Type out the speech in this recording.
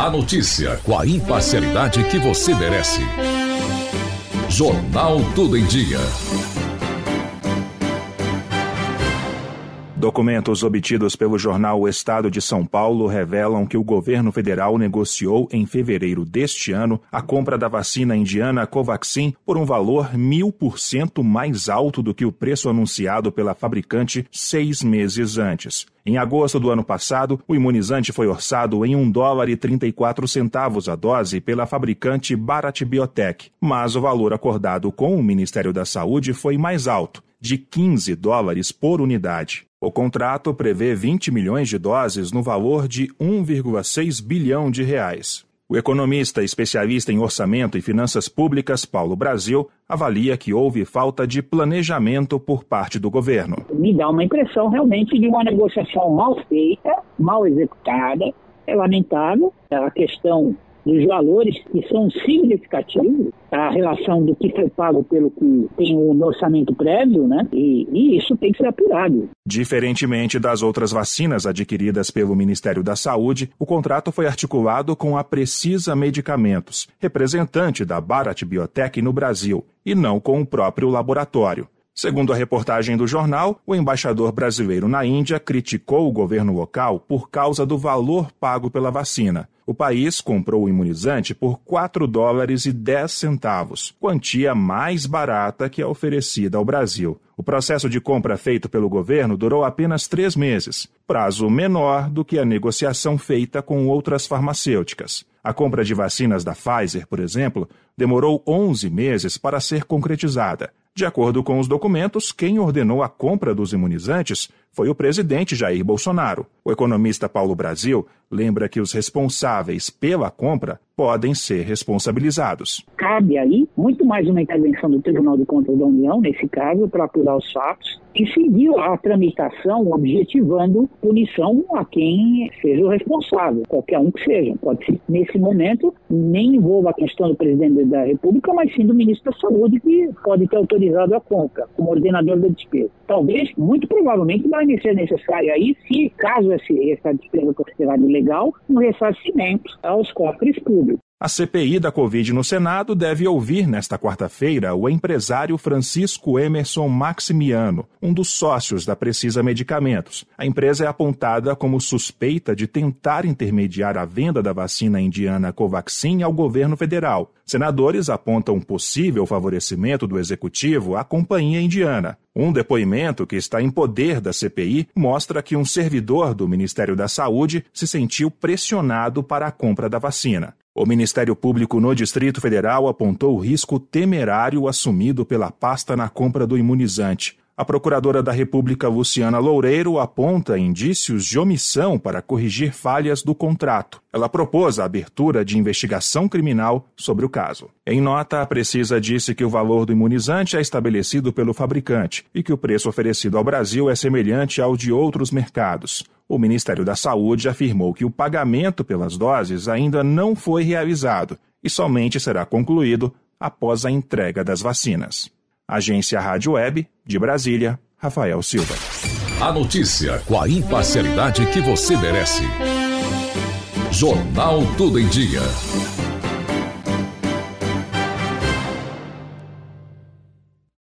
A notícia com a imparcialidade que você merece. Jornal Tudo em Dia. Documentos obtidos pelo jornal O Estado de São Paulo revelam que o governo federal negociou em fevereiro deste ano a compra da vacina indiana Covaxin por um valor mil por cento mais alto do que o preço anunciado pela fabricante seis meses antes. Em agosto do ano passado, o imunizante foi orçado em 1 dólar e 34 centavos a dose pela fabricante Bharat Biotech, mas o valor acordado com o Ministério da Saúde foi mais alto, de 15 dólares por unidade. O contrato prevê 20 milhões de doses no valor de 1,6 bilhão de reais. O economista especialista em orçamento e finanças públicas, Paulo Brasil, avalia que houve falta de planejamento por parte do governo. Me dá uma impressão realmente de uma negociação mal feita, mal executada. É lamentável a questão dos valores que são significativos, a relação do que foi pago pelo que tem o orçamento prévio, né? E, e, isso tem que ser apurado. Diferentemente das outras vacinas adquiridas pelo Ministério da Saúde, o contrato foi articulado com a Precisa Medicamentos, representante da Bharat Biotech no Brasil, e não com o próprio laboratório. Segundo a reportagem do jornal, o embaixador brasileiro na Índia criticou o governo local por causa do valor pago pela vacina. O país comprou o imunizante por 4 dólares e 10 centavos, quantia mais barata que a oferecida ao Brasil. O processo de compra feito pelo governo durou apenas três meses, prazo menor do que a negociação feita com outras farmacêuticas. A compra de vacinas da Pfizer, por exemplo, demorou 11 meses para ser concretizada. De acordo com os documentos, quem ordenou a compra dos imunizantes foi o presidente Jair Bolsonaro. O economista Paulo Brasil lembra que os responsáveis pela compra podem ser responsabilizados. Cabe aí muito mais uma intervenção do Tribunal de Contas da União, nesse caso, para apurar os fatos, e seguir a tramitação objetivando punição a quem seja o responsável, qualquer um que seja. Pode ser, nesse momento, nem envolva a questão do presidente da República, mas sim do ministro da Saúde, que pode ter autorizado a compra, como ordenador da despesa. Talvez, muito provavelmente, vai ser necessário aí, se caso essa despesa considerada ilegal, um ressarcimento aos cofres públicos. A CPI da Covid no Senado deve ouvir nesta quarta-feira o empresário Francisco Emerson Maximiano, um dos sócios da Precisa Medicamentos. A empresa é apontada como suspeita de tentar intermediar a venda da vacina indiana Covaxin ao governo federal. Senadores apontam possível favorecimento do executivo à companhia indiana. Um depoimento que está em poder da CPI mostra que um servidor do Ministério da Saúde se sentiu pressionado para a compra da vacina. O Ministério Público no Distrito Federal apontou o risco temerário assumido pela pasta na compra do imunizante. A Procuradora da República Luciana Loureiro aponta indícios de omissão para corrigir falhas do contrato. Ela propôs a abertura de investigação criminal sobre o caso. Em nota, a Precisa disse que o valor do imunizante é estabelecido pelo fabricante e que o preço oferecido ao Brasil é semelhante ao de outros mercados. O Ministério da Saúde afirmou que o pagamento pelas doses ainda não foi realizado e somente será concluído após a entrega das vacinas. Agência Rádio Web, de Brasília, Rafael Silva. A notícia com a imparcialidade que você merece. Jornal Tudo em Dia.